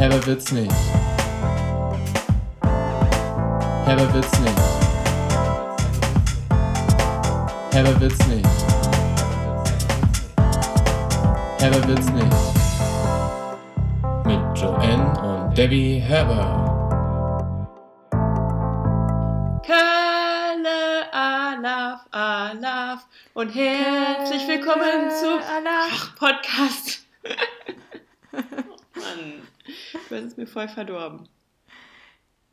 Herber wird's nicht. Herber wird's nicht. Herber wird's nicht. Herber wird's nicht. Mit Joanne und Debbie Herber. Kalle, Alaf, Alaf und herzlich willkommen zu Ach, Podcast. Mann, du hast es mir voll verdorben.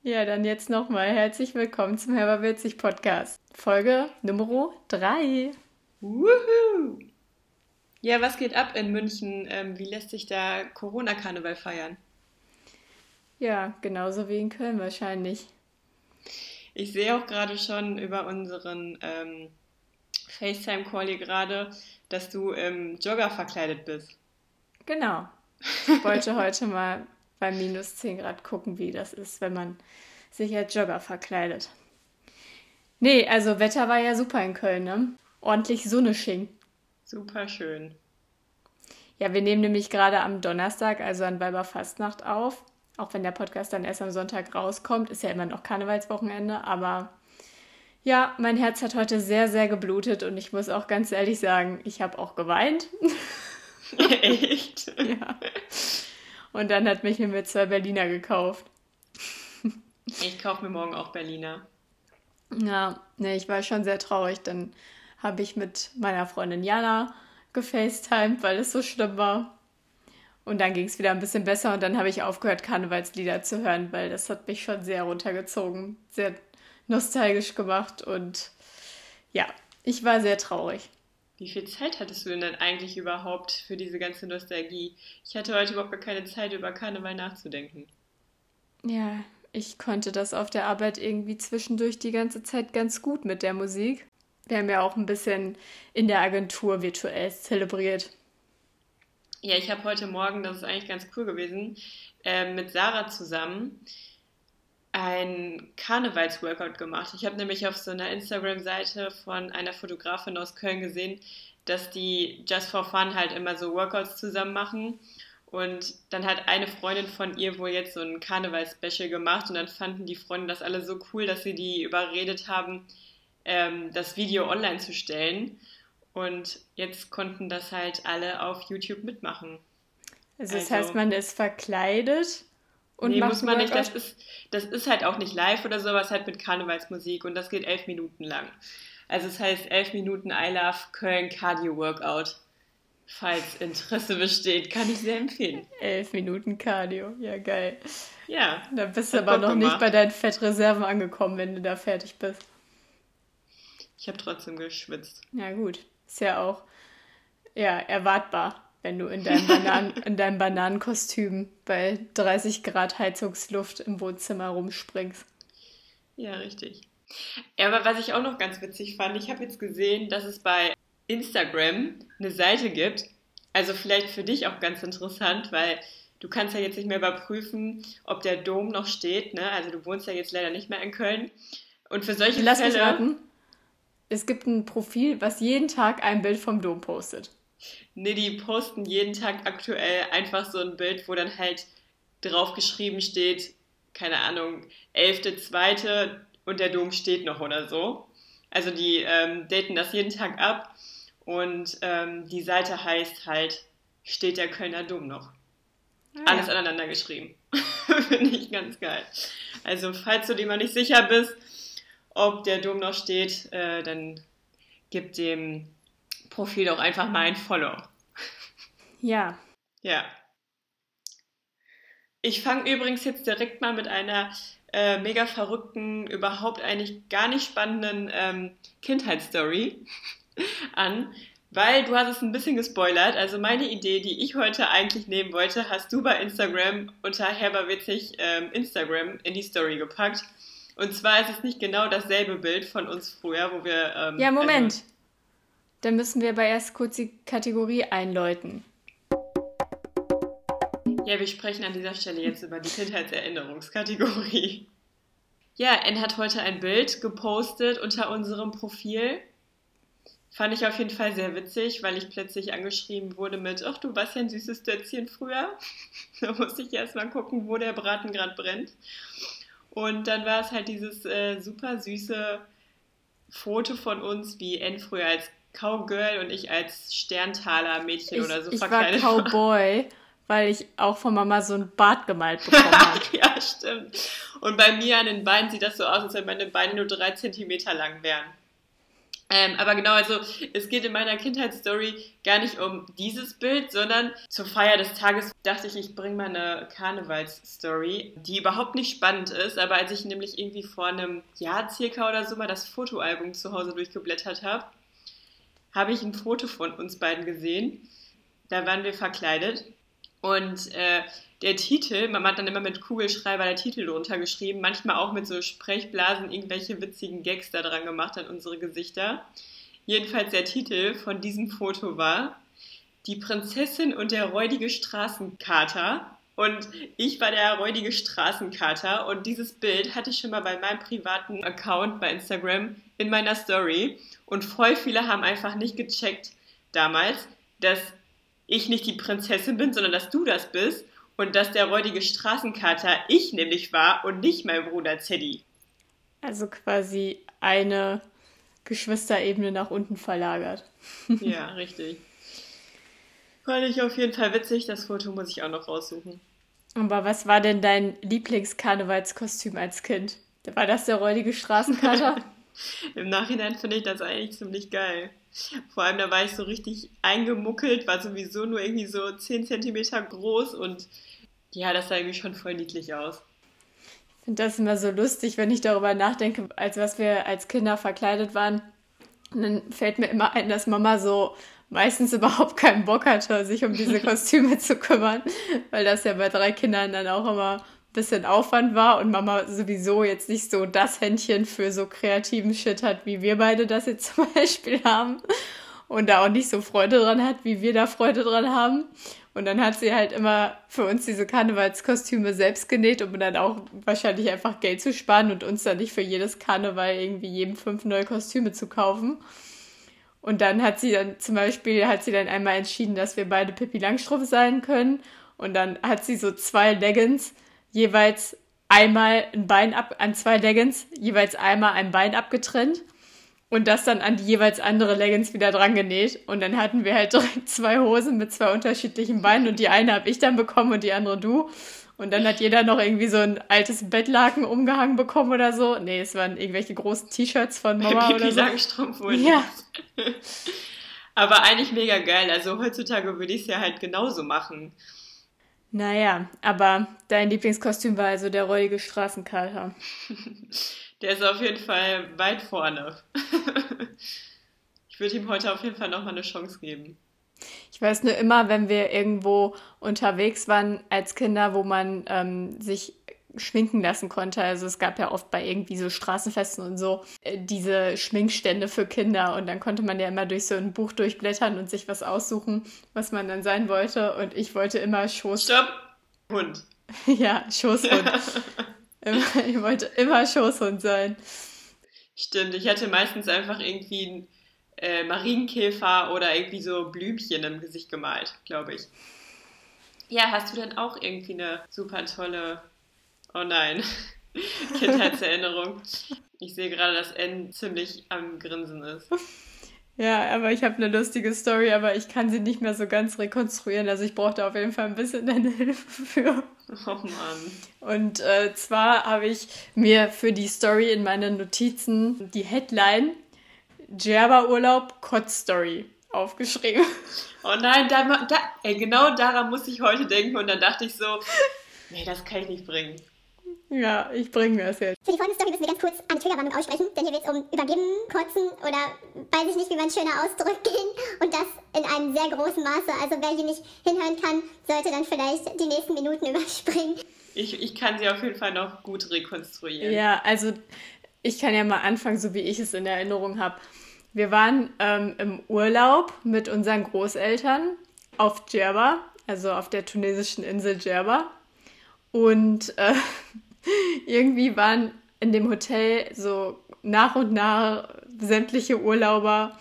Ja, dann jetzt nochmal herzlich willkommen zum Herberwitzig Podcast. Folge Nummer 3. Wuhu! Ja, was geht ab in München? Ähm, wie lässt sich da Corona-Karneval feiern? Ja, genauso wie in Köln wahrscheinlich. Ich sehe auch gerade schon über unseren ähm, FaceTime-Call hier gerade, dass du im Jogger verkleidet bist. Genau. Ich wollte heute mal bei minus 10 Grad gucken, wie das ist, wenn man sich als Jogger verkleidet. Nee, also Wetter war ja super in Köln, ne? Ordentlich Sonne schien. Super schön. Ja, wir nehmen nämlich gerade am Donnerstag, also an Weiberfastnacht auf. Auch wenn der Podcast dann erst am Sonntag rauskommt, ist ja immer noch Karnevalswochenende, aber ja, mein Herz hat heute sehr, sehr geblutet und ich muss auch ganz ehrlich sagen, ich habe auch geweint. Echt? ja. Und dann hat mich mir zwei Berliner gekauft. Ich kaufe mir morgen auch Berliner. Ja, ne, ich war schon sehr traurig. Dann habe ich mit meiner Freundin Jana gefacetimed, weil es so schlimm war. Und dann ging es wieder ein bisschen besser und dann habe ich aufgehört, Karnevalslieder zu hören, weil das hat mich schon sehr runtergezogen, sehr nostalgisch gemacht und ja, ich war sehr traurig. Wie viel Zeit hattest du denn dann eigentlich überhaupt für diese ganze Nostalgie? Ich hatte heute überhaupt gar keine Zeit, über Karneval nachzudenken. Ja, ich konnte das auf der Arbeit irgendwie zwischendurch die ganze Zeit ganz gut mit der Musik. Wir haben ja auch ein bisschen in der Agentur virtuell zelebriert. Ja, ich habe heute Morgen, das ist eigentlich ganz cool gewesen, äh, mit Sarah zusammen ein Karnevalsworkout gemacht. Ich habe nämlich auf so einer Instagram-Seite von einer Fotografin aus Köln gesehen, dass die Just for Fun halt immer so Workouts zusammen machen. Und dann hat eine Freundin von ihr wohl jetzt so ein Karneval-Special gemacht und dann fanden die Freunde das alle so cool, dass sie die überredet haben, ähm, das Video online zu stellen. Und jetzt konnten das halt alle auf YouTube mitmachen. Also das also, heißt, man ist verkleidet und nee, muss man nicht. Das ist, das ist halt auch nicht live oder sowas, halt mit Karnevalsmusik und das geht elf Minuten lang. Also es das heißt elf Minuten I Love Köln Cardio Workout. Falls Interesse besteht, kann ich sehr empfehlen. Elf Minuten Cardio, ja geil. Ja. Da bist du aber noch gemacht. nicht bei deinen Fettreserven angekommen, wenn du da fertig bist. Ich habe trotzdem geschwitzt. Ja gut, ist ja auch ja erwartbar wenn du in deinem, Banan in deinem Bananenkostüm bei 30 Grad Heizungsluft im Wohnzimmer rumspringst. Ja, richtig. Ja, aber was ich auch noch ganz witzig fand, ich habe jetzt gesehen, dass es bei Instagram eine Seite gibt. Also vielleicht für dich auch ganz interessant, weil du kannst ja jetzt nicht mehr überprüfen, ob der Dom noch steht. Ne? Also du wohnst ja jetzt leider nicht mehr in Köln. Und für solche Lass Fälle... Mich raten. Es gibt ein Profil, was jeden Tag ein Bild vom Dom postet. Nee, die posten jeden Tag aktuell einfach so ein Bild, wo dann halt drauf geschrieben steht, keine Ahnung, 11.2. und der Dom steht noch oder so. Also die ähm, daten das jeden Tag ab und ähm, die Seite heißt halt, steht der Kölner Dom noch. Ah, Alles ja. aneinander geschrieben. Finde ich ganz geil. Also falls du dir mal nicht sicher bist, ob der Dom noch steht, äh, dann gib dem Profil doch einfach mal ein Follow. Ja. Ja. Ich fange übrigens jetzt direkt mal mit einer äh, mega verrückten, überhaupt eigentlich gar nicht spannenden ähm, Kindheitsstory an, weil du hast es ein bisschen gespoilert. Also meine Idee, die ich heute eigentlich nehmen wollte, hast du bei Instagram unter herberwitzig ähm, Instagram in die Story gepackt. Und zwar ist es nicht genau dasselbe Bild von uns früher, wo wir. Ähm, ja, Moment. Also, dann müssen wir aber erst kurz die Kategorie einläuten. Ja, wir sprechen an dieser Stelle jetzt über die Kindheitserinnerungskategorie. Ja, N hat heute ein Bild gepostet unter unserem Profil Fand ich auf jeden Fall sehr witzig, weil ich plötzlich angeschrieben wurde mit, ach, du warst ja ein süßes Dötzchen früher. da musste ich erstmal gucken, wo der Braten gerade brennt. Und dann war es halt dieses äh, super süße Foto von uns, wie N früher als Cowgirl und ich als Sterntaler-Mädchen oder so ich verkleidet war. Cowboy, weil ich auch von Mama so ein Bart gemalt bekommen habe. ja, stimmt. Und bei mir an den Beinen sieht das so aus, als wenn meine Beine nur drei Zentimeter lang wären. Ähm, aber genau, also es geht in meiner Kindheitsstory gar nicht um dieses Bild, sondern zur Feier des Tages dachte ich, ich bringe mal eine Karnevalsstory, die überhaupt nicht spannend ist, aber als ich nämlich irgendwie vor einem Jahr circa oder so mal das Fotoalbum zu Hause durchgeblättert habe, habe ich ein Foto von uns beiden gesehen. Da waren wir verkleidet und äh, der Titel, man hat dann immer mit Kugelschreiber der Titel drunter geschrieben, manchmal auch mit so Sprechblasen irgendwelche witzigen Gags da dran gemacht an unsere Gesichter. Jedenfalls der Titel von diesem Foto war Die Prinzessin und der räudige Straßenkater. Und ich war der räudige Straßenkater und dieses Bild hatte ich schon mal bei meinem privaten Account bei Instagram in meiner Story. Und voll viele haben einfach nicht gecheckt damals, dass ich nicht die Prinzessin bin, sondern dass du das bist und dass der räudige Straßenkater ich nämlich war und nicht mein Bruder Teddy. Also quasi eine Geschwisterebene nach unten verlagert. ja, richtig. Fand ich auf jeden Fall witzig. Das Foto muss ich auch noch raussuchen. Aber was war denn dein Lieblingskarnevalskostüm als Kind? War das der räudige Straßenkater? Im Nachhinein finde ich das eigentlich ziemlich geil. Vor allem, da war ich so richtig eingemuckelt, war sowieso nur irgendwie so 10 cm groß und ja, das sah irgendwie schon voll niedlich aus. Ich finde das immer so lustig, wenn ich darüber nachdenke, als was wir als Kinder verkleidet waren. Und dann fällt mir immer ein, dass Mama so meistens überhaupt keinen Bock hatte, sich um diese Kostüme zu kümmern, weil das ja bei drei Kindern dann auch immer ein bisschen Aufwand war und Mama sowieso jetzt nicht so das Händchen für so kreativen Shit hat, wie wir beide das jetzt zum Beispiel haben und da auch nicht so Freude dran hat, wie wir da Freude dran haben. Und dann hat sie halt immer für uns diese Karnevalskostüme selbst genäht, um dann auch wahrscheinlich einfach Geld zu sparen und uns dann nicht für jedes Karneval irgendwie jedem fünf neue Kostüme zu kaufen. Und dann hat sie dann zum Beispiel, hat sie dann einmal entschieden, dass wir beide Pippi Langstrumpf sein können. Und dann hat sie so zwei Leggings, jeweils einmal ein Bein ab, an zwei Leggings, jeweils einmal ein Bein abgetrennt und das dann an die jeweils andere Leggings wieder dran genäht. Und dann hatten wir halt direkt zwei Hosen mit zwei unterschiedlichen Beinen und die eine habe ich dann bekommen und die andere du. Und dann hat jeder noch irgendwie so ein altes Bettlaken umgehangen bekommen oder so. Nee, es waren irgendwelche großen T-Shirts von Mama oder so. Langstrumpfhosen. Ja. Aber eigentlich mega geil. Also heutzutage würde ich es ja halt genauso machen. Naja, aber dein Lieblingskostüm war also der räudige Straßenkater. Der ist auf jeden Fall weit vorne. ich würde ihm heute auf jeden Fall nochmal eine Chance geben. Ich weiß nur immer, wenn wir irgendwo unterwegs waren als Kinder, wo man ähm, sich schminken lassen konnte. Also es gab ja oft bei irgendwie so Straßenfesten und so äh, diese Schminkstände für Kinder und dann konnte man ja immer durch so ein Buch durchblättern und sich was aussuchen, was man dann sein wollte. Und ich wollte immer Schoß. Stopp! Hund. ja, Schoßhund. ich wollte immer Schoßhund sein. Stimmt, ich hatte meistens einfach irgendwie einen äh, Marienkäfer oder irgendwie so Blümchen im Gesicht gemalt, glaube ich. Ja, hast du denn auch irgendwie eine super tolle, oh nein, Kindheitserinnerung? Ich sehe gerade, dass N ziemlich am Grinsen ist. Ja, aber ich habe eine lustige Story, aber ich kann sie nicht mehr so ganz rekonstruieren. Also ich brauchte auf jeden Fall ein bisschen deine Hilfe für. Oh Mann. Und äh, zwar habe ich mir für die Story in meinen Notizen die Headline Djerba Urlaub Kotz Story aufgeschrieben. Oh nein, da, da, ey, genau daran muss ich heute denken und dann dachte ich so, nee, das kann ich nicht bringen. Ja, ich bringe das jetzt. Für die folgende Story müssen wir ganz kurz eine Triggerwarnung aussprechen, denn hier wird es um Übergeben, Kotzen oder weiß ich nicht, wie man schöner ausdrückt gehen und das in einem sehr großen Maße. Also wer hier nicht hinhören kann, sollte dann vielleicht die nächsten Minuten überspringen. Ich, ich kann sie auf jeden Fall noch gut rekonstruieren. Ja, also ich kann ja mal anfangen, so wie ich es in Erinnerung habe. Wir waren ähm, im Urlaub mit unseren Großeltern auf Djerba, also auf der tunesischen Insel Djerba. Und äh, irgendwie waren in dem Hotel so nach und nach sämtliche Urlauber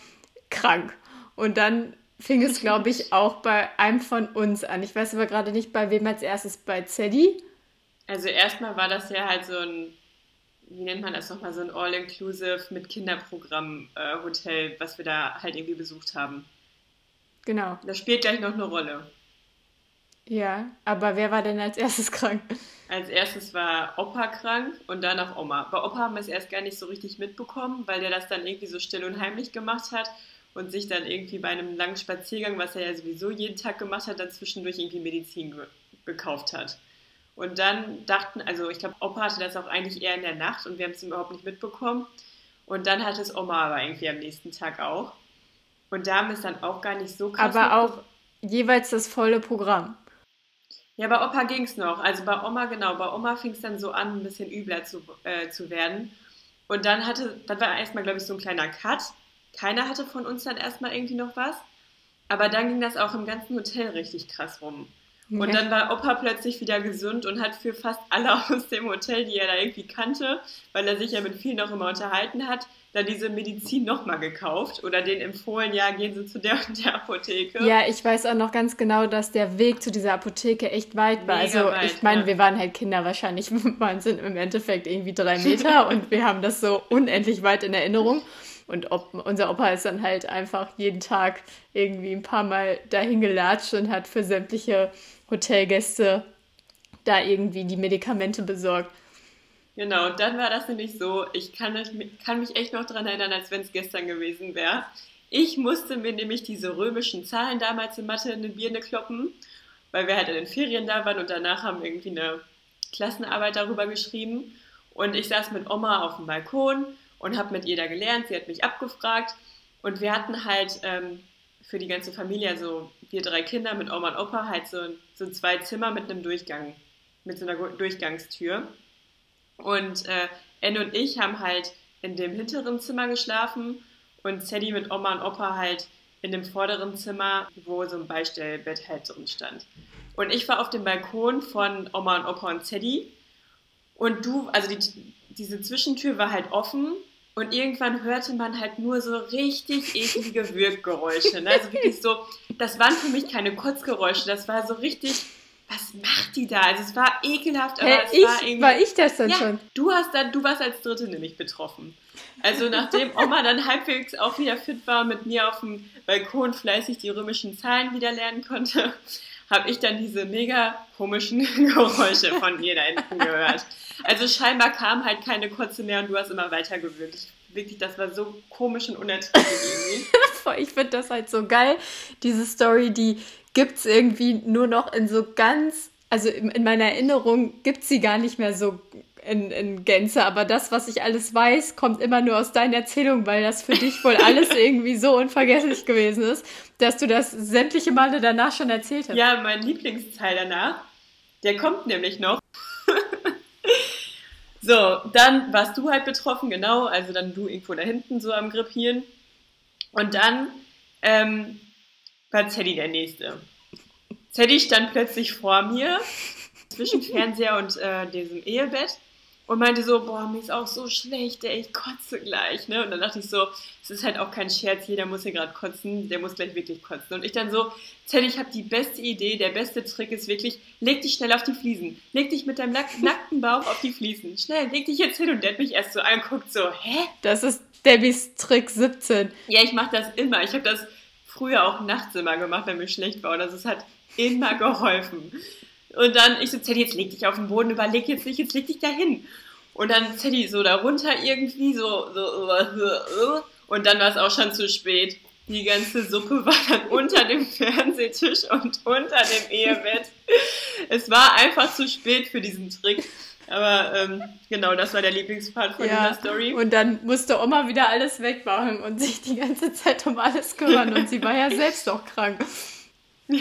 krank. Und dann fing es, glaube ich, auch bei einem von uns an. Ich weiß aber gerade nicht, bei wem als erstes. Bei Zeddy? Also erstmal war das ja halt so ein, wie nennt man das nochmal, so ein All-Inclusive mit Kinderprogramm-Hotel, äh, was wir da halt irgendwie besucht haben. Genau. Das spielt gleich noch eine Rolle. Ja, aber wer war denn als erstes krank? Als erstes war Opa krank und danach Oma. Bei Opa haben wir es erst gar nicht so richtig mitbekommen, weil der das dann irgendwie so still und heimlich gemacht hat und sich dann irgendwie bei einem langen Spaziergang, was er ja sowieso jeden Tag gemacht hat, dann zwischendurch irgendwie Medizin ge gekauft hat. Und dann dachten, also ich glaube, Opa hatte das auch eigentlich eher in der Nacht und wir haben es überhaupt nicht mitbekommen. Und dann hatte es Oma aber irgendwie am nächsten Tag auch. Und da haben wir es dann auch gar nicht so krass. Aber auch jeweils das volle Programm. Ja, bei Opa ging es noch. Also bei Oma, genau, bei Oma fing es dann so an, ein bisschen übler zu, äh, zu werden. Und dann hatte, dann war erstmal, glaube ich, so ein kleiner Cut. Keiner hatte von uns dann erstmal irgendwie noch was. Aber dann ging das auch im ganzen Hotel richtig krass rum. Und dann war Opa plötzlich wieder gesund und hat für fast alle aus dem Hotel, die er da irgendwie kannte, weil er sich ja mit vielen auch immer unterhalten hat, dann diese Medizin nochmal gekauft oder denen empfohlen, ja, gehen Sie zu der und der Apotheke. Ja, ich weiß auch noch ganz genau, dass der Weg zu dieser Apotheke echt weit war. Mega also weit, ich meine, ja. wir waren halt Kinder, wahrscheinlich waren sind im Endeffekt irgendwie drei Meter und wir haben das so unendlich weit in Erinnerung. Und ob, unser Opa ist dann halt einfach jeden Tag irgendwie ein paar Mal dahin gelatscht und hat für sämtliche Hotelgäste da irgendwie die Medikamente besorgt. Genau, dann war das nämlich so, ich kann, kann mich echt noch daran erinnern, als wenn es gestern gewesen wäre. Ich musste mir nämlich diese römischen Zahlen damals in Mathe in die Birne kloppen, weil wir halt in den Ferien da waren und danach haben wir irgendwie eine Klassenarbeit darüber geschrieben. Und ich saß mit Oma auf dem Balkon und habe mit ihr da gelernt. Sie hat mich abgefragt und wir hatten halt ähm, für die ganze Familie, also wir drei Kinder mit Oma und Opa, halt so, so zwei Zimmer mit einem Durchgang, mit so einer Durchgangstür. Und äh, Anne und ich haben halt in dem hinteren Zimmer geschlafen und Sadie mit Oma und Opa halt in dem vorderen Zimmer, wo so ein Beistellbett halt drin stand. Und ich war auf dem Balkon von Oma und Opa und Sadie und du, also die, diese Zwischentür war halt offen und irgendwann hörte man halt nur so richtig eklige Wirkgeräusche. Ne? Also wirklich so, das waren für mich keine Kotzgeräusche, das war so richtig, was macht die da? Also es war ekelhaft, aber Hä, es ich, war irgendwie... war ich das dann ja, schon? du hast dann, du warst als Dritte nämlich betroffen. Also nachdem Oma dann halbwegs auch wieder fit war und mit mir auf dem Balkon fleißig die römischen Zahlen wieder lernen konnte, habe ich dann diese mega komischen Geräusche von ihr da hinten gehört. Also scheinbar kam halt keine Kotze mehr und du hast immer weiter gewöhnt. Wirklich, das war so komisch und unerträglich irgendwie. Ich finde das halt so geil. Diese Story, die gibt es irgendwie nur noch in so ganz, also in meiner Erinnerung gibt es sie gar nicht mehr so in, in Gänze, aber das, was ich alles weiß, kommt immer nur aus deiner Erzählung, weil das für dich wohl alles irgendwie so unvergesslich gewesen ist, dass du das sämtliche Male danach schon erzählt hast. Ja, mein Lieblingsteil danach, der kommt nämlich noch. so, dann warst du halt betroffen, genau, also dann du irgendwo da hinten so am Grippieren. Und dann ähm, war Teddy der Nächste. Teddy stand plötzlich vor mir, zwischen Fernseher und äh, diesem Ehebett und meinte so, boah, mir ist auch so schlecht, ey, ich kotze gleich, ne? Und dann dachte ich so, es ist halt auch kein Scherz, jeder muss hier gerade kotzen, der muss gleich wirklich kotzen. Und ich dann so, Teddy, ich habe die beste Idee, der beste Trick ist wirklich, leg dich schnell auf die Fliesen, leg dich mit deinem nack nackten Bauch auf die Fliesen, schnell, leg dich jetzt hin. Und der hat mich erst so angeguckt, so, hä? Das ist Debbys Trick 17. Ja, ich mache das immer. Ich habe das früher auch nachts immer gemacht, wenn mir schlecht war. Und das hat immer geholfen. Und dann, ich so, Teddy, jetzt leg dich auf den Boden, überleg jetzt nicht, jetzt leg dich da hin. Und dann Teddy so da runter irgendwie, so, so, und dann war es auch schon zu spät. Die ganze Suppe war dann unter dem Fernsehtisch und unter dem Ehebett. Es war einfach zu spät für diesen Trick. Aber ähm, genau, das war der Lieblingspart von Ja, dieser Story. und dann musste Oma wieder alles wegmachen und sich die ganze Zeit um alles kümmern. Und sie war ja selbst auch krank.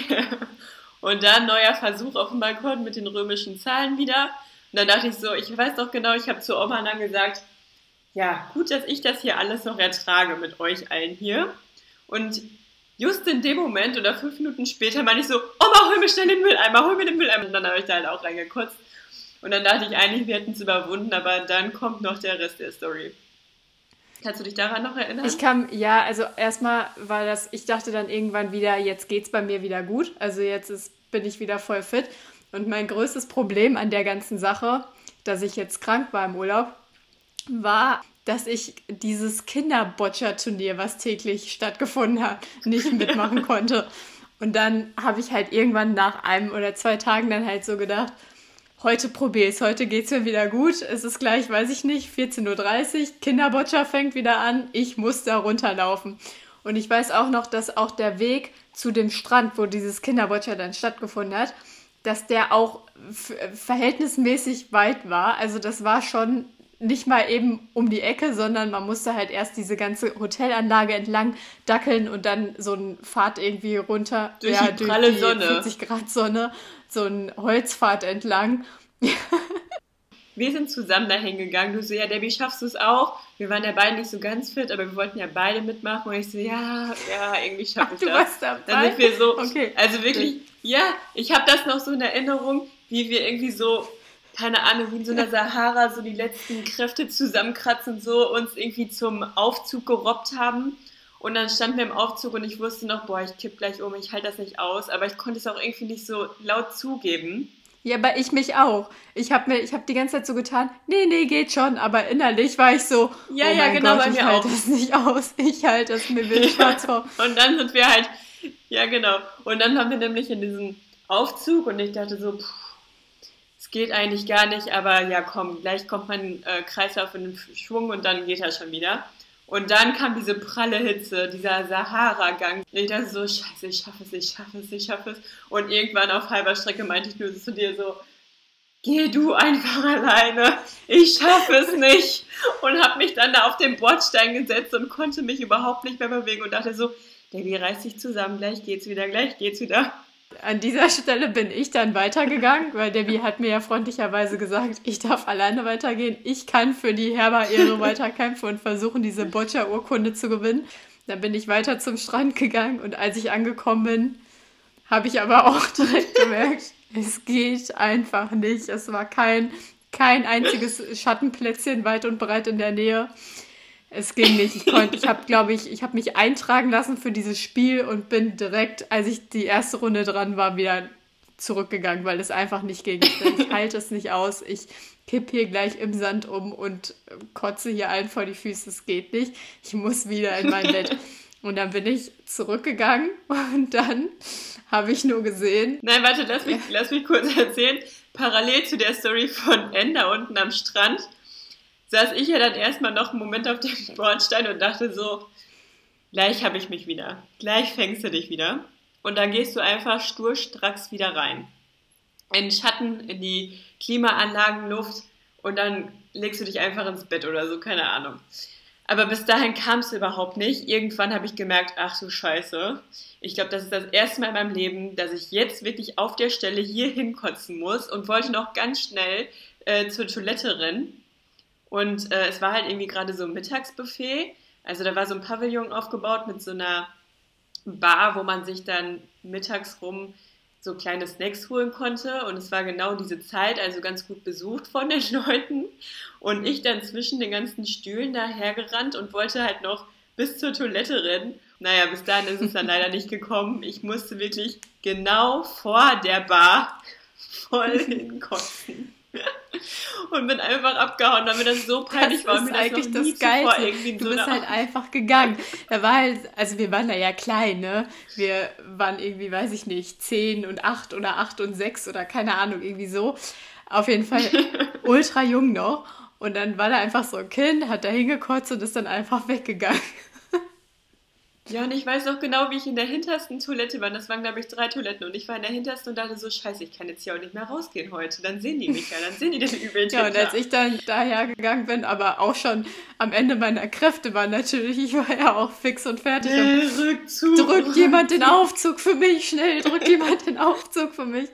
Und dann neuer Versuch auf dem Balkon mit den römischen Zahlen wieder. Und dann dachte ich so, ich weiß doch genau, ich habe zu Oma dann gesagt, ja, gut, dass ich das hier alles noch ertrage mit euch allen hier. Und just in dem Moment oder fünf Minuten später meine ich so, Oma, hol mir schnell den Mülleimer, hol mir den Mülleimer. Und dann habe ich da halt auch reingekotzt. Und dann dachte ich eigentlich, wir hätten es überwunden, aber dann kommt noch der Rest der Story. Kannst du dich daran noch erinnern? Ich kam, ja, also erstmal war das, ich dachte dann irgendwann wieder, jetzt geht's bei mir wieder gut. Also jetzt ist, bin ich wieder voll fit. Und mein größtes Problem an der ganzen Sache, dass ich jetzt krank war im Urlaub, war, dass ich dieses Kinderboccia-Turnier, was täglich stattgefunden hat, nicht mitmachen konnte. Und dann habe ich halt irgendwann nach einem oder zwei Tagen dann halt so gedacht, heute probiere ich es, heute geht es mir wieder gut. Es ist gleich, weiß ich nicht, 14.30 Uhr, Kinderboccia fängt wieder an, ich muss da runterlaufen. Und ich weiß auch noch, dass auch der Weg zu dem Strand, wo dieses Kinderboccia dann stattgefunden hat, dass der auch verhältnismäßig weit war. Also das war schon nicht mal eben um die Ecke, sondern man musste halt erst diese ganze Hotelanlage entlang dackeln und dann so einen Pfad irgendwie runter. Durch ja, die pralle durch die Sonne. 40 Grad Sonne, so einen Holzpfad entlang. Wir sind zusammen dahin gegangen. Du so, ja, Debbie, schaffst du es auch? Wir waren ja beide nicht so ganz fit, aber wir wollten ja beide mitmachen. Und ich so, ja, ja, irgendwie schaffe ich Ach, du das. Warst dabei? Dann sind wir so, okay. also wirklich, ja, ich habe das noch so in Erinnerung, wie wir irgendwie so keine Ahnung, wie in so einer Sahara so die letzten Kräfte zusammenkratzen und so uns irgendwie zum Aufzug gerobbt haben. Und dann standen wir im Aufzug und ich wusste noch, boah, ich kipp gleich um, ich halte das nicht aus. Aber ich konnte es auch irgendwie nicht so laut zugeben. Ja, aber ich mich auch. Ich habe mir, ich habe die ganze Zeit so getan, nee, nee, geht schon. Aber innerlich war ich so, ja, oh ja, genau, Gott, bei mir ich halte das nicht aus. Ich halte das mir will schwarz vor. und dann sind wir halt, ja genau. Und dann haben wir nämlich in diesem Aufzug und ich dachte so, pff, geht eigentlich gar nicht, aber ja, komm, gleich kommt mein äh, Kreislauf in den Schwung und dann geht er schon wieder. Und dann kam diese pralle Hitze, dieser Sahara-Gang. Ich dachte so, scheiße, ich schaffe es, ich schaffe es, ich schaffe es. Und irgendwann auf halber Strecke meinte ich nur zu dir so, geh du einfach alleine, ich schaffe es nicht. Und habe mich dann da auf den Bordstein gesetzt und konnte mich überhaupt nicht mehr bewegen und dachte so, Debbie, reiß dich zusammen, gleich geht's wieder, gleich geht's wieder. An dieser Stelle bin ich dann weitergegangen, weil Debbie hat mir ja freundlicherweise gesagt, ich darf alleine weitergehen. Ich kann für die Herber-Ehre weiterkämpfen und versuchen, diese Boccia-Urkunde zu gewinnen. Dann bin ich weiter zum Strand gegangen und als ich angekommen bin, habe ich aber auch direkt gemerkt, es geht einfach nicht. Es war kein, kein einziges Schattenplätzchen weit und breit in der Nähe. Es ging nicht. Ich konnte, ich habe, glaube ich, ich habe mich eintragen lassen für dieses Spiel und bin direkt, als ich die erste Runde dran war, wieder zurückgegangen, weil es einfach nicht ging. Ich halte es nicht aus. Ich kipp hier gleich im Sand um und kotze hier allen vor die Füße. Es geht nicht. Ich muss wieder in mein Bett. Und dann bin ich zurückgegangen und dann habe ich nur gesehen. Nein, warte, lass mich, lass mich kurz erzählen. Parallel zu der Story von Ender unten am Strand saß ich ja dann erstmal noch einen Moment auf dem Bordstein und dachte so, gleich habe ich mich wieder, gleich fängst du dich wieder. Und dann gehst du einfach sturstracks wieder rein. In den Schatten, in die Klimaanlagenluft und dann legst du dich einfach ins Bett oder so, keine Ahnung. Aber bis dahin kam es überhaupt nicht. Irgendwann habe ich gemerkt, ach du Scheiße. Ich glaube, das ist das erste Mal in meinem Leben, dass ich jetzt wirklich auf der Stelle hier hinkotzen muss und wollte noch ganz schnell äh, zur Toilette rennen. Und äh, es war halt irgendwie gerade so ein Mittagsbuffet. Also da war so ein Pavillon aufgebaut mit so einer Bar, wo man sich dann mittags rum so kleine Snacks holen konnte. Und es war genau diese Zeit, also ganz gut besucht von den Leuten. Und ich dann zwischen den ganzen Stühlen dahergerannt und wollte halt noch bis zur Toilette rennen. Naja, bis dahin ist es dann leider nicht gekommen. Ich musste wirklich genau vor der Bar voll hinkotzen. Und bin einfach abgehauen, damit das so peinlich das war. Ist eigentlich das, das Geilste. Du bist halt einfach gegangen. Da war halt, also wir waren da ja klein, ne? Wir waren irgendwie, weiß ich nicht, 10 und 8 oder 8 und 6 oder keine Ahnung, irgendwie so. Auf jeden Fall ultra jung noch. Und dann war da einfach so ein Kind, hat da hingekotzt und ist dann einfach weggegangen. Ja, und ich weiß noch genau, wie ich in der hintersten Toilette war. Das waren, glaube ich, drei Toiletten. Und ich war in der hintersten und dachte so, scheiße, ich kann jetzt hier auch nicht mehr rausgehen heute. Dann sehen die mich ja, dann sehen die den übel. ja, und als ich dann daher gegangen bin, aber auch schon am Ende meiner Kräfte war natürlich, ich war ja auch fix und fertig. Nee, Rückzug, drück jemand den Aufzug für mich, schnell, drück jemand den Aufzug für mich.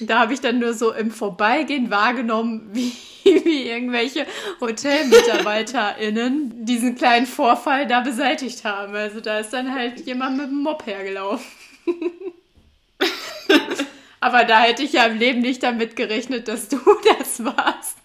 Da habe ich dann nur so im Vorbeigehen wahrgenommen, wie, wie irgendwelche HotelmitarbeiterInnen diesen kleinen Vorfall da beseitigt haben. Also da ist dann halt jemand mit dem Mob hergelaufen. Aber da hätte ich ja im Leben nicht damit gerechnet, dass du das warst.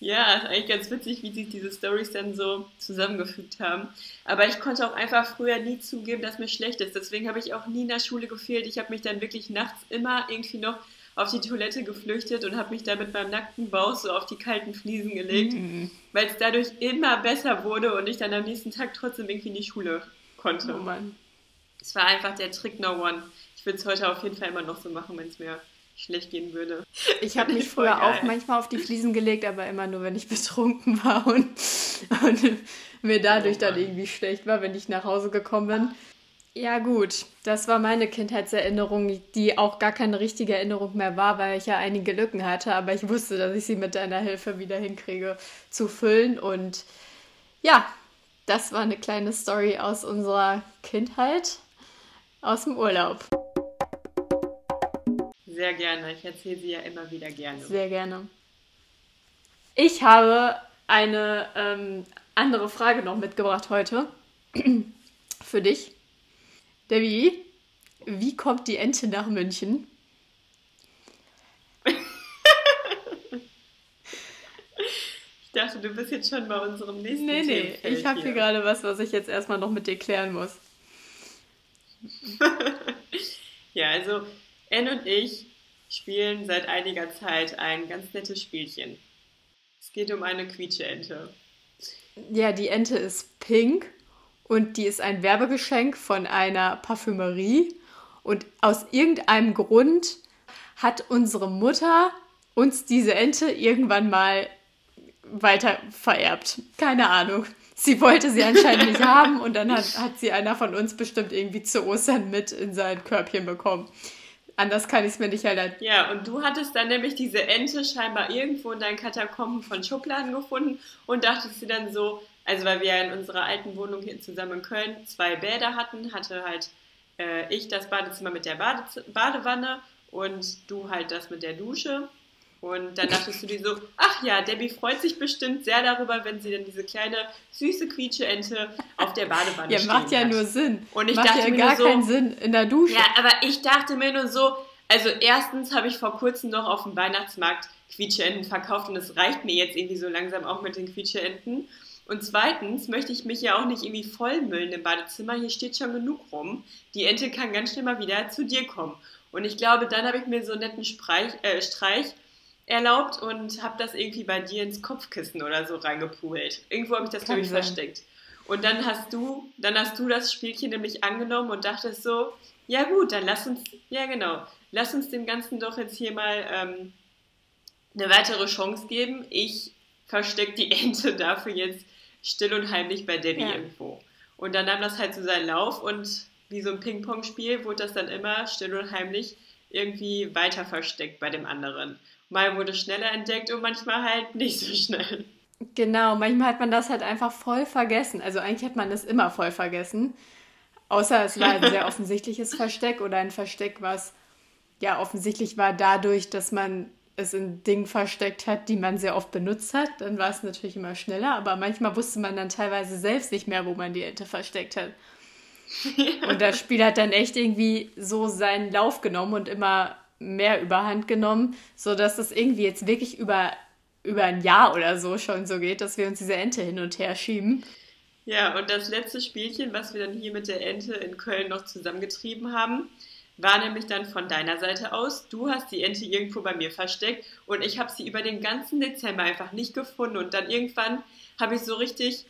Ja, ist eigentlich ganz witzig, wie sich diese Stories dann so zusammengefügt haben. Aber ich konnte auch einfach früher nie zugeben, dass mir schlecht ist. Deswegen habe ich auch nie in der Schule gefehlt. Ich habe mich dann wirklich nachts immer irgendwie noch auf die Toilette geflüchtet und habe mich da mit meinem nackten Bauch so auf die kalten Fliesen gelegt, Mhm. weil es dadurch immer besser wurde und ich dann am nächsten Tag trotzdem irgendwie in die Schule konnte. Oh Mann. Es war einfach der Trick No One. Ich würde es heute auf jeden Fall immer noch so machen, wenn es mir schlecht gehen würde. Ich habe mich früher geil. auch manchmal auf die Fliesen gelegt, aber immer nur, wenn ich betrunken war und, und mir dadurch Oh dann irgendwie schlecht war, wenn ich nach Hause gekommen bin. Ja gut, das war meine Kindheitserinnerung, die auch gar keine richtige Erinnerung mehr war, weil ich ja einige Lücken hatte, aber ich wusste, dass ich sie mit deiner Hilfe wieder hinkriege zu füllen. Und ja, das war eine kleine Story aus unserer Kindheit, aus dem Urlaub. Sehr gerne. Ich erzähle sie ja immer wieder gerne. Sehr gerne. Ich habe eine ähm, andere Frage noch mitgebracht heute. Für dich. Debbie, wie kommt die Ente nach München? Ich dachte, du bist jetzt schon bei unserem nächsten Nee, nee, ich habe hier gerade was, was ich jetzt erstmal noch mit dir klären muss. Ja, also Anne und ich spielen seit einiger Zeit ein ganz nettes Spielchen. Es geht um eine Quietscheente. Ja, die Ente ist pink und die ist ein Werbegeschenk von einer Parfümerie. Und aus irgendeinem Grund hat unsere Mutter uns diese Ente irgendwann mal weiter vererbt. Keine Ahnung. Sie wollte sie anscheinend nicht haben und dann hat, hat sie einer von uns bestimmt irgendwie zu Ostern mit in sein Körbchen bekommen. Anders kann ich es mir nicht erleiden. Ja, und du hattest dann nämlich diese Ente scheinbar irgendwo in deinen Katakomben von Schubladen gefunden und dachtest dir dann so, also weil wir ja in unserer alten Wohnung hier zusammen in Köln zwei Bäder hatten, hatte halt äh, ich das Badezimmer mit der Badez Badewanne und du halt das mit der Dusche. Und dann dachtest du dir so, ach ja, Debbie freut sich bestimmt sehr darüber, wenn sie dann diese kleine süße Quietscheente auf der Badewanne Ja, macht ja hat. nur Sinn. Und ich macht dachte ja mir gar so- keinen Sinn in der Dusche. Ja, aber ich dachte mir nur so, also erstens habe ich vor kurzem noch auf dem Weihnachtsmarkt Quietscheenten verkauft und es reicht mir jetzt irgendwie so langsam auch mit den Quietscheenten. Und zweitens möchte ich mich ja auch nicht irgendwie vollmüllen im Badezimmer. Hier steht schon genug rum. Die Ente kann ganz schnell mal wieder zu dir kommen. Und ich glaube, dann habe ich mir so einen netten Streich, äh, Streich erlaubt und habe das irgendwie bei dir ins Kopfkissen oder so reingepult. Irgendwo habe ich das, Kann glaube ich, sein. versteckt. Und dann hast du, dann hast du das Spielchen nämlich angenommen und dachtest so, ja gut, dann lass uns, ja genau, lass uns dem Ganzen doch jetzt hier mal ähm, eine weitere Chance geben. Ich verstecke die Ente dafür jetzt still und heimlich bei Debbie Ja. irgendwo. Und dann nahm das halt so seinen Lauf und wie so ein Ping-Pong-Spiel wurde das dann immer still und heimlich irgendwie weiter versteckt bei dem anderen. Mal wurde schneller entdeckt und manchmal halt nicht so schnell. Genau, manchmal hat man das halt einfach voll vergessen. Also eigentlich hat man das immer voll vergessen. Außer es war ein sehr offensichtliches Versteck oder ein Versteck, was ja offensichtlich war dadurch, dass man es in Dingen versteckt hat, die man sehr oft benutzt hat. Dann war es natürlich immer schneller, aber manchmal wusste man dann teilweise selbst nicht mehr, wo man die Ente versteckt hat. Und das Spiel hat dann echt irgendwie so seinen Lauf genommen und immer mehr überhand genommen, sodass es irgendwie jetzt wirklich über, über ein Jahr oder so schon so geht, dass wir uns diese Ente hin und her schieben. Ja, und das letzte Spielchen, was wir dann hier mit der Ente in Köln noch zusammengetrieben haben, war nämlich dann von deiner Seite aus. Du hast die Ente irgendwo bei mir versteckt und ich habe sie über den ganzen Dezember einfach nicht gefunden. Und dann irgendwann habe ich so richtig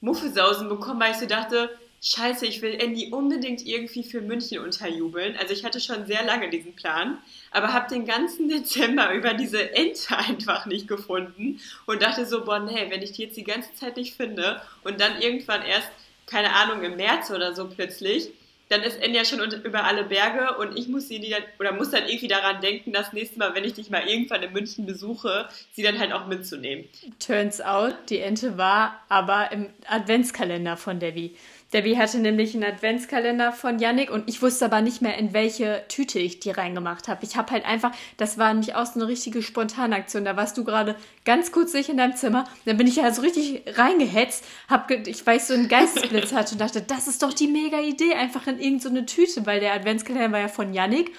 Muffesausen bekommen, weil ich so dachte, scheiße, ich will Andy unbedingt irgendwie für München unterjubeln. Also ich hatte schon sehr lange diesen Plan, aber habe den ganzen Dezember über diese Ente einfach nicht gefunden und dachte so, boah, nee, wenn ich die jetzt die ganze Zeit nicht finde und dann irgendwann erst, keine Ahnung, im März oder so plötzlich, dann ist Andy ja schon über alle Berge und ich muss sie dann, oder muss dann irgendwie daran denken, das nächste Mal, wenn ich dich mal irgendwann in München besuche, sie dann halt auch mitzunehmen. Turns out, die Ente war aber im Adventskalender von Debbie. Debbie hatte nämlich einen Adventskalender von Yannick und ich wusste aber nicht mehr, in welche Tüte ich die reingemacht habe. Ich habe halt einfach, das war nicht aus so eine richtige Spontanaktion. Da warst du gerade ganz kurz nicht in deinem Zimmer. Dann bin ich ja so richtig reingehetzt, hab, ich weiß, so einen Geistesblitz hatte und dachte, das ist doch die mega Idee, einfach in irgendeine so Tüte, weil der Adventskalender war ja von Yannick.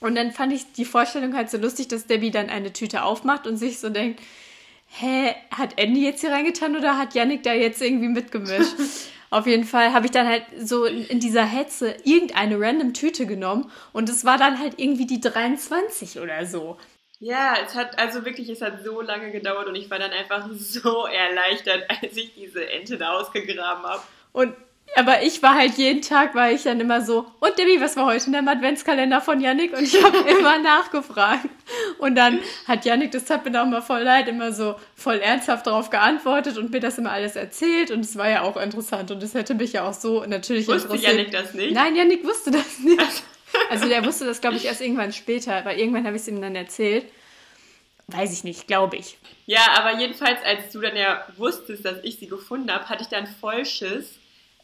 Und dann fand ich die Vorstellung halt so lustig, dass Debbie dann eine Tüte aufmacht und sich so denkt, hä, hat Andy jetzt hier reingetan oder hat Yannick da jetzt irgendwie mitgemischt? Auf jeden Fall habe ich dann halt so in, dieser Hetze irgendeine random Tüte genommen und es war dann halt irgendwie die 23 oder so. Ja, es hat also wirklich, es hat so lange gedauert und ich war dann einfach so erleichtert, als ich diese Ente da ausgegraben habe. Und aber ich war halt jeden Tag, war ich dann immer so, und Debbie, was war heute in dem Adventskalender von Yannick? Und ich habe immer nachgefragt. Und dann hat Yannick, das tat mir auch mal voll leid, immer so voll ernsthaft darauf geantwortet und mir das immer alles erzählt. Und es war ja auch interessant. Und es hätte mich ja auch so natürlich wusste interessiert. Yannick das nicht? Nein, Yannick wusste das nicht. Also der wusste das, glaube ich, erst irgendwann später, weil irgendwann habe ich es ihm dann erzählt. Weiß ich nicht, glaube ich. Ja, aber jedenfalls, als du dann ja wusstest, dass ich sie gefunden habe, hatte ich dann voll Schiss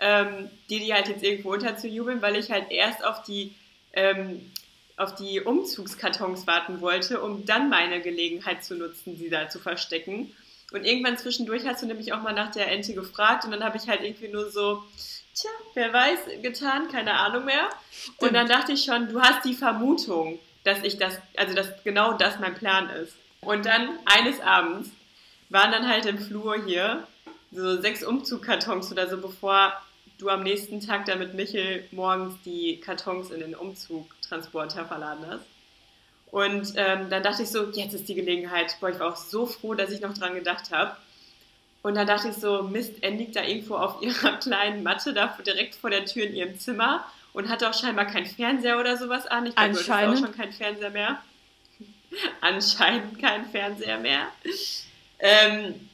ähm, die die halt jetzt irgendwo unterzujubeln, weil ich halt erst auf die, ähm, auf die Umzugskartons warten wollte, um dann meine Gelegenheit zu nutzen, sie da zu verstecken. Und irgendwann zwischendurch hast du nämlich auch mal nach der Ente gefragt und dann habe ich halt irgendwie nur so, tja, wer weiß, getan, keine Ahnung mehr. Stimmt. Und dann dachte ich schon, du hast die Vermutung, dass ich das, also dass genau das mein Plan ist. Und dann eines Abends waren dann halt im Flur hier so sechs Umzugkartons oder so, bevor du am nächsten Tag dann mit Michel morgens die Kartons in den Umzugtransporter verladen hast. Und ähm, dann dachte ich so, jetzt ist die Gelegenheit. Boah, ich war auch so froh, dass ich noch dran gedacht habe. Und dann dachte ich so, Mist, Ann liegt da irgendwo auf ihrer kleinen Matte, da direkt vor der Tür in ihrem Zimmer und hatte auch scheinbar keinen Fernseher oder sowas an. Ich glaube, du auch schon keinen Fernseher mehr. Anscheinend keinen Fernseher mehr. Ähm,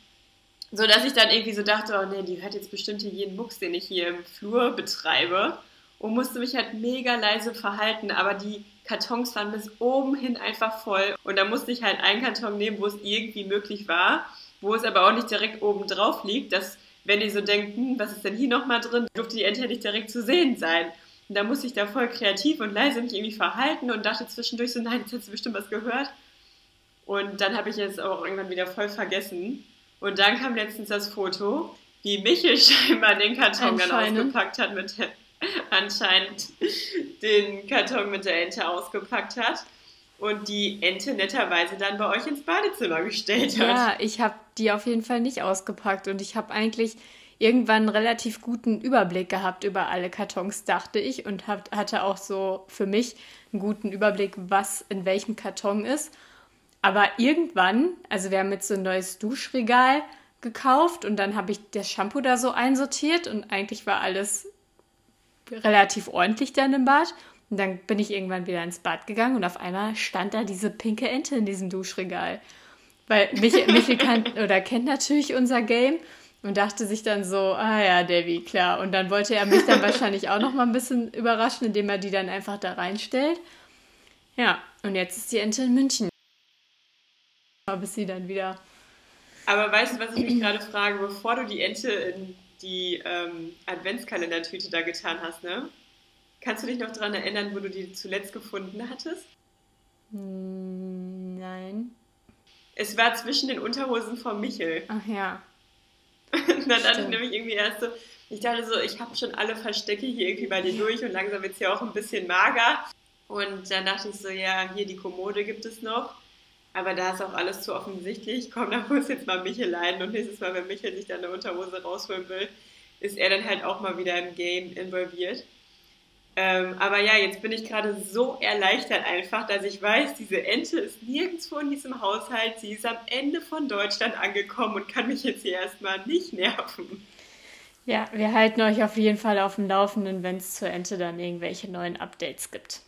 so dass ich dann irgendwie so dachte, oh nee, die hört jetzt bestimmt hier jeden Mucks, den ich hier im Flur betreibe. Und musste mich halt mega leise verhalten, aber die Kartons waren bis oben hin einfach voll. Und da musste ich halt einen Karton nehmen, wo es irgendwie möglich war, wo es aber auch nicht direkt oben drauf liegt, dass, wenn die so denken, hm, was ist denn hier nochmal drin, durfte die Ente nicht direkt zu sehen sein. Und da musste ich da voll kreativ und leise mich irgendwie verhalten und dachte zwischendurch so, nein, jetzt hast du bestimmt was gehört. Und dann habe ich es auch irgendwann wieder voll vergessen. Und dann kam letztens das Foto, wie Michel scheinbar den Karton dann ausgepackt hat mit der, anscheinend den Karton mit der Ente ausgepackt hat und die Ente netterweise dann bei euch ins Badezimmer gestellt hat. Ja, ich habe die auf jeden Fall nicht ausgepackt und ich habe eigentlich irgendwann einen relativ guten Überblick gehabt über alle Kartons, dachte ich, und hab, hatte auch so für mich einen guten Überblick, was in welchem Karton ist. Aber irgendwann, also wir haben jetzt so ein neues Duschregal gekauft und dann habe ich das Shampoo da so einsortiert und eigentlich war alles relativ ordentlich dann im Bad. Und dann bin ich irgendwann wieder ins Bad gegangen und auf einmal stand da diese pinke Ente in diesem Duschregal. Weil Michael, Michael kann, oder kennt natürlich unser Game und dachte sich dann so, ah ja, Davy, klar. Und dann wollte er mich dann wahrscheinlich auch noch mal ein bisschen überraschen, indem er die dann einfach da reinstellt. Ja, und jetzt ist die Ente in München bis sie dann wieder. Aber weißt du, was ich mich gerade frage, bevor du die Ente in die ähm, Adventskalendertüte da getan hast, ne? Kannst du dich noch daran erinnern, wo du die zuletzt gefunden hattest? Hm, nein. Es war zwischen den Unterhosen von Michel. Ach ja. und dann dachte ich nämlich irgendwie erst so, ich dachte so, ich habe schon alle Verstecke hier irgendwie bei dir durch und langsam wird es ja auch ein bisschen mager. Und dann dachte ich so, ja, hier die Kommode gibt es noch. Aber da ist auch alles zu offensichtlich. Komm, da muss jetzt mal Michel leiden. Und nächstes Mal, wenn Michel sich dann eine Unterhose rausholen will, ist er dann halt auch mal wieder im Game involviert. Ähm, aber ja, jetzt bin ich gerade so erleichtert einfach, dass ich weiß, diese Ente ist nirgendwo in diesem Haushalt. Sie ist am Ende von Deutschland angekommen und kann mich jetzt hier erstmal nicht nerven. Ja, wir halten euch auf jeden Fall auf dem Laufenden, wenn es zur Ente dann irgendwelche neuen Updates gibt.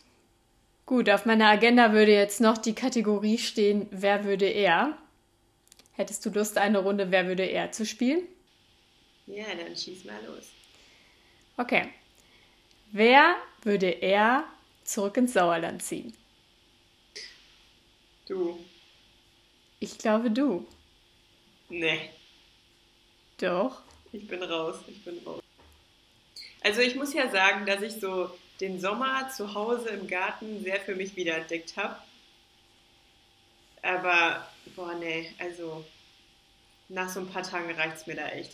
Gut, auf meiner Agenda würde jetzt noch die Kategorie stehen, wer würde er? Hättest du Lust, eine Runde Wer würde er zu spielen? Ja, dann schieß mal los. Okay. Wer würde er zurück ins Sauerland ziehen? Du. Ich glaube du. Nee. Doch. Ich bin raus, ich bin raus. Also ich muss ja sagen, dass ich so den Sommer zu Hause im Garten sehr für mich wiederentdeckt habe. Aber, boah, nee, also nach so ein paar Tagen reicht es mir da echt.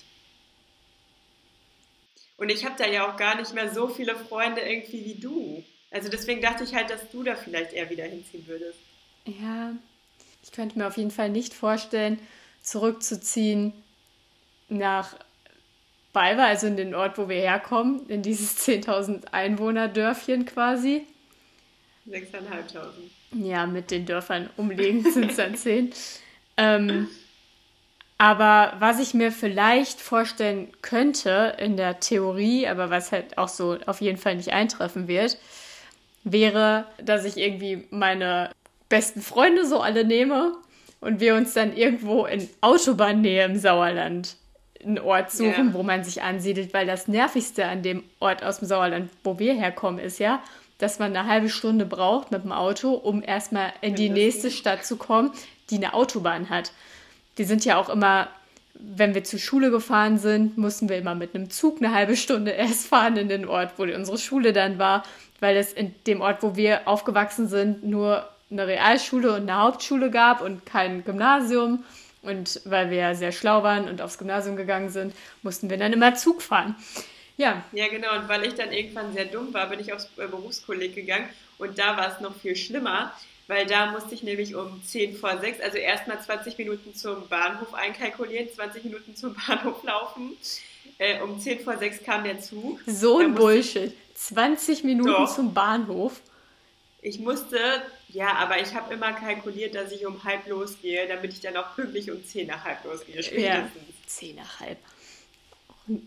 Und ich habe da ja auch gar nicht mehr so viele Freunde irgendwie wie du. Also deswegen dachte ich halt, dass du da vielleicht eher wieder hinziehen würdest. Ja, ich könnte mir auf jeden Fall nicht vorstellen, zurückzuziehen nach Balva, also in den Ort, wo wir herkommen, in dieses 10.000 Einwohner-Dörfchen quasi. 6.500. Ja, mit den Dörfern umliegend sind es dann 10. Ähm, aber was ich mir vielleicht vorstellen könnte in der Theorie, aber was halt auch so auf jeden Fall nicht eintreffen wird, wäre, dass ich irgendwie meine besten Freunde so alle nehme und wir uns dann irgendwo in Autobahnnähe im Sauerland einen Ort suchen, Ja. wo man sich ansiedelt, weil das Nervigste an dem Ort aus dem Sauerland, wo wir herkommen, ist ja, dass man eine halbe Stunde braucht mit dem Auto, um erstmal in die nächste Stadt zu kommen, die eine Autobahn hat. Die sind ja auch immer, wenn wir zur Schule gefahren sind, mussten wir immer mit einem Zug eine halbe Stunde erst fahren in den Ort, wo unsere Schule dann war, weil es in dem Ort, wo wir aufgewachsen sind, nur eine Realschule und eine Hauptschule gab und kein Gymnasium. Und weil wir ja sehr schlau waren und aufs Gymnasium gegangen sind, mussten wir dann immer Zug fahren. Ja, Ja, genau. Und weil ich dann irgendwann sehr dumm war, bin ich aufs äh, Berufskolleg gegangen. Und da war es noch viel schlimmer, weil da musste ich nämlich um 10 vor 6, also erstmal 20 Minuten zum Bahnhof einkalkulieren, 20 Minuten zum Bahnhof laufen. Äh, um 10 vor 6 kam der Zug. so ein Bullshit. 20 Minuten Doch. zum Bahnhof. Ich musste, ja, aber ich habe immer kalkuliert, dass ich um halb losgehe, damit ich dann auch pünktlich um 10 nach halb losgehe, Ja, spätestens. 10 nach halb.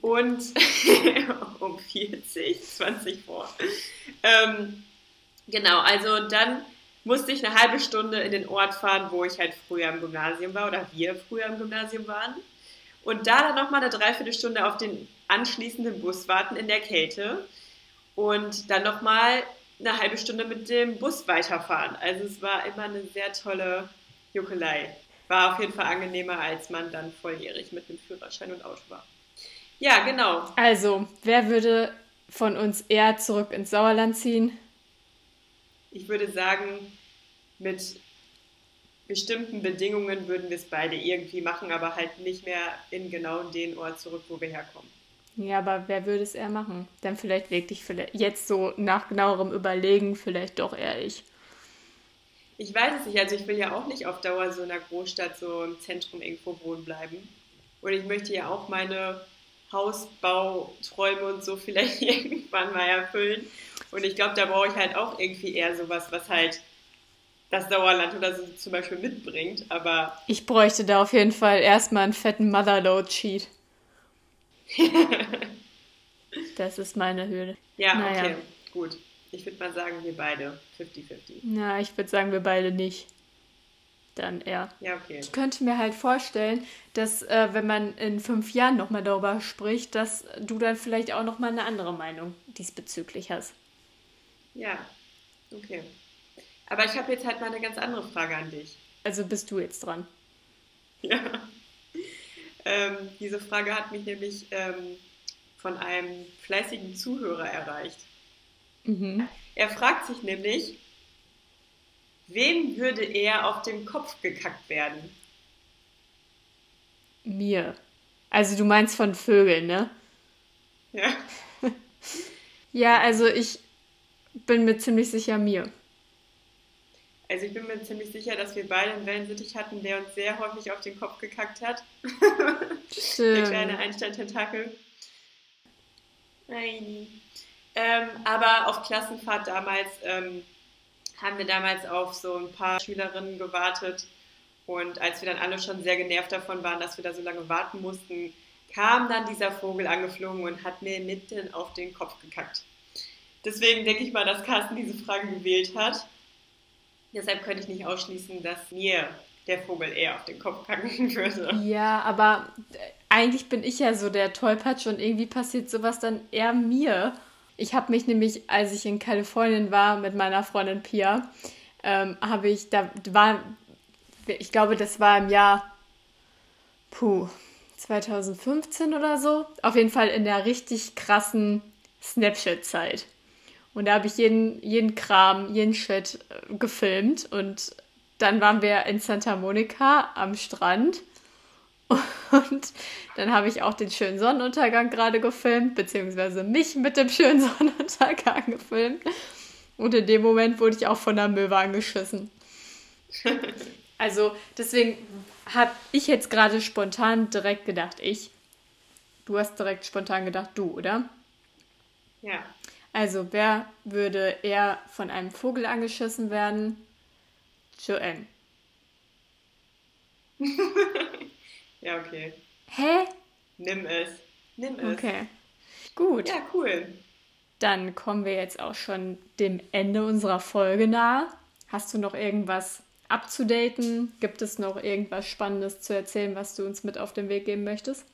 Und um 40, 20 vor. Ähm, genau, also dann musste ich eine halbe Stunde in den Ort fahren, wo ich halt früher im Gymnasium war oder wir früher im Gymnasium waren. Und da dann nochmal eine Dreiviertelstunde auf den anschließenden Bus warten in der Kälte. Und dann nochmal eine halbe Stunde mit dem Bus weiterfahren. Also es war immer eine sehr tolle Juckelei. War auf jeden Fall angenehmer, als man dann volljährig mit einem Führerschein und Auto war. Ja, genau. Also, wer würde von uns eher zurück ins Sauerland ziehen? Ich würde sagen, mit bestimmten Bedingungen würden wir es beide irgendwie machen, aber halt nicht mehr in genau den Ort zurück, wo wir herkommen. Ja, aber wer würde es eher machen? Dann vielleicht wirklich vielleicht jetzt so nach genauerem Überlegen vielleicht doch eher ich. Ich weiß es nicht, also ich will ja auch nicht auf Dauer so in einer Großstadt, so im Zentrum irgendwo wohnen bleiben. Und ich möchte ja auch meine Hausbauträume und so vielleicht irgendwann mal erfüllen. Und ich glaube, da brauche ich halt auch irgendwie eher sowas, was halt das Sauerland oder so zum Beispiel mitbringt. Aber Ich bräuchte da auf jeden Fall erstmal einen fetten Motherload-Cheat. das ist meine Höhle. ja, Naja. okay, gut. Ich würde mal sagen, wir beide 50-50. Na, ich würde sagen, wir beide nicht. Dann eher. Ja, okay. Ich könnte mir halt vorstellen, dass äh, wenn man in fünf Jahren nochmal darüber spricht, dass du dann vielleicht auch nochmal eine andere Meinung diesbezüglich hast. Ja, okay. Aber ich habe jetzt halt mal eine ganz andere Frage an dich. Also bist du jetzt dran. Ja. Ähm, diese Frage hat mich nämlich ähm, von einem fleißigen Zuhörer erreicht. Mhm. Er fragt sich nämlich, wem würde er auf den Kopf gekackt werden? Mir. Also du meinst von Vögeln, ne? Ja. Ja, also ich bin mir ziemlich sicher mir. Also ich bin mir ziemlich sicher, dass wir beide einen Wellensittich hatten, der uns sehr häufig auf den Kopf gekackt hat. Der kleine. Einstein-Tentakel. Nein. Ähm, aber auf Klassenfahrt damals ähm, haben wir damals auf so ein paar Schülerinnen gewartet. Und als wir dann alle schon sehr genervt davon waren, dass wir da so lange warten mussten, kam dann dieser Vogel angeflogen und hat mir mitten auf den Kopf gekackt. Deswegen denke ich mal, dass Carsten diese Frage gewählt hat. Deshalb könnte ich nicht ausschließen, dass mir der Vogel eher auf den Kopf kacken würde. Ja, aber äh, eigentlich bin ich ja so der Tollpatsch und irgendwie passiert sowas dann eher mir. Ich habe mich nämlich, als ich in Kalifornien war mit meiner Freundin Pia, ähm, habe ich, da war, ich glaube, das war im Jahr, puh, 2015 oder so. Auf jeden Fall in der richtig krassen Snapchat-Zeit. Und da habe ich jeden, jeden Kram, jeden Shit äh, gefilmt. Und dann waren wir in Santa Monica am Strand. Und dann habe ich auch den schönen Sonnenuntergang gerade gefilmt, beziehungsweise mich mit dem schönen Sonnenuntergang gefilmt. Und in dem Moment wurde ich auch von der Möwe angeschissen. Also deswegen habe ich jetzt gerade spontan direkt gedacht, ich. Du hast direkt spontan gedacht, du, oder? Ja. Also, wer würde eher von einem Vogel angeschissen werden? Joanne. Ja, okay. Hä? Nimm es. Nimm es. Okay. Gut. Ja, cool. Dann kommen wir jetzt auch schon dem Ende unserer Folge nahe. Hast du noch irgendwas abzudaten? Gibt es noch irgendwas Spannendes zu erzählen, was du uns mit auf den Weg geben möchtest?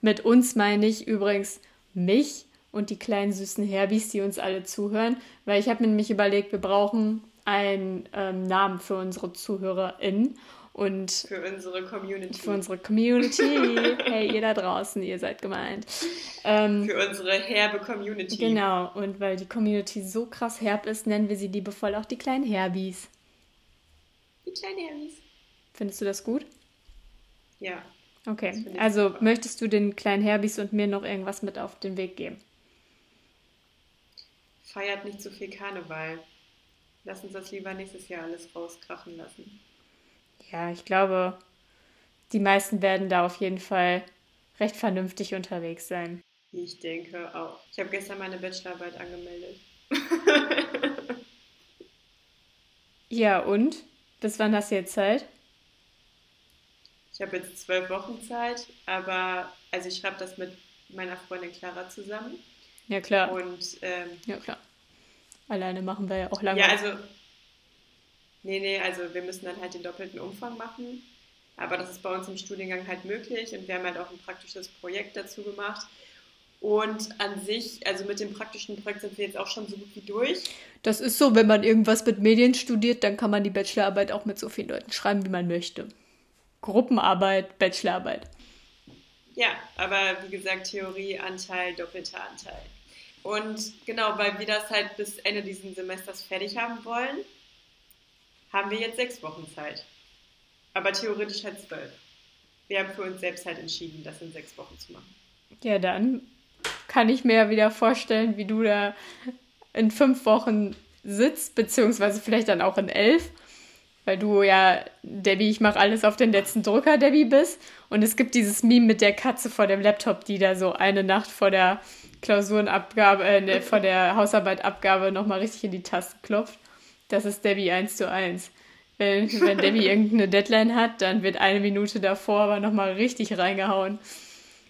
Mit uns meine ich übrigens mich und die kleinen süßen Herbis, die uns alle zuhören, weil ich habe mir nämlich überlegt, wir brauchen einen ähm, Namen für unsere ZuhörerInnen und Für unsere Community. für unsere Community. hey, ihr da draußen, ihr seid gemeint. Ähm, Für unsere herbe Community. Genau, und weil die Community so krass herb ist, nennen wir sie liebevoll auch die kleinen Herbis. Die kleinen Herbis. Findest du das gut? Ja. Okay, also super. möchtest du den kleinen Herbis und mir noch irgendwas mit auf den Weg geben? Feiert nicht zu viel Karneval. Lass uns das lieber nächstes Jahr alles rauskrachen lassen. Ja, ich glaube, die meisten werden da auf jeden Fall recht vernünftig unterwegs sein. Ich denke auch. Ich habe gestern meine Bachelorarbeit angemeldet. Ja, und? Bis wann hast du jetzt Zeit? Ich habe jetzt zwölf Wochen Zeit, aber also ich schreibe das mit meiner Freundin Clara zusammen. Ja, klar. Und ähm, Ja, klar. Alleine machen wir ja auch lange. ja, also nee, nee, also wir müssen dann halt den doppelten Umfang machen. Aber das ist bei uns im Studiengang halt möglich und wir haben halt auch ein praktisches Projekt dazu gemacht. Und an sich, also mit dem praktischen Projekt sind wir jetzt auch schon so gut wie durch. Das ist so, wenn man irgendwas mit Medien studiert, dann kann man die Bachelorarbeit auch mit so vielen Leuten schreiben, wie man möchte. Gruppenarbeit, Bachelorarbeit. Ja, aber wie gesagt, Theorieanteil, doppelter Anteil. Und genau, weil wir das halt bis Ende dieses Semesters fertig haben wollen, haben wir jetzt sechs Wochen Zeit. Aber theoretisch halt zwölf. Wir haben für uns selbst halt entschieden, das in sechs Wochen zu machen. Ja, dann kann ich mir ja wieder vorstellen, wie du da in fünf Wochen sitzt, beziehungsweise vielleicht dann auch in elf, weil du ja, Debbie, ich mache alles auf den letzten Drücker, Debbie, bist. Und es gibt dieses Meme mit der Katze vor dem Laptop, die da so eine Nacht vor der Klausurenabgabe, äh, ne, vor der Hausarbeitabgabe nochmal richtig in die Tasten klopft. Das ist Debbie eins zu eins. Wenn, wenn Debbie irgendeine Deadline hat, dann wird eine Minute davor aber nochmal richtig reingehauen.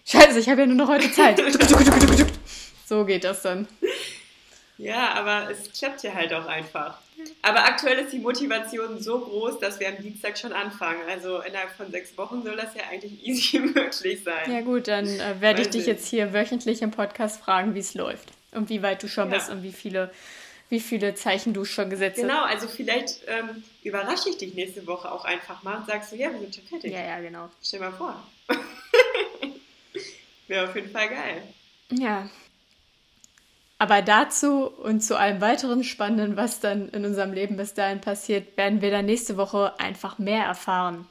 Scheiße, ich habe ja nur noch heute Zeit. So geht das dann. Ja, aber es klappt ja halt auch einfach. Aber aktuell ist die Motivation so groß, dass wir am Dienstag schon anfangen. Also innerhalb von sechs Wochen soll das ja eigentlich easy möglich sein. Ja gut, dann äh, werde ich dich ich. jetzt hier wöchentlich im Podcast fragen, wie es läuft. Und wie weit du schon Ja. bist und wie viele, wie viele Zeichen du schon gesetzt hast. Genau, also vielleicht ähm, überrasche ich dich nächste Woche auch einfach mal und sagst so, ja, wir sind schon fertig. Ja, ja, genau. Stell mal vor. Wäre auf jeden Fall geil. Ja. Aber dazu und zu allem weiteren Spannenden, was dann in unserem Leben bis dahin passiert, werden wir dann nächste Woche einfach mehr erfahren.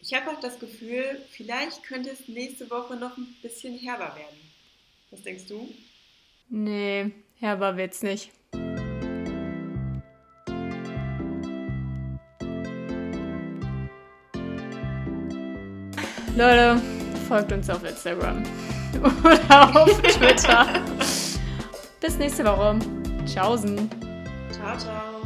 Ich habe auch das Gefühl, vielleicht könnte es nächste Woche noch ein bisschen herber werden. Was denkst du? Nee, herber wird's nicht. Leute, folgt uns auf Instagram oder auf Twitter. Bis nächste Woche. Tschaußen. Ciao, ciao.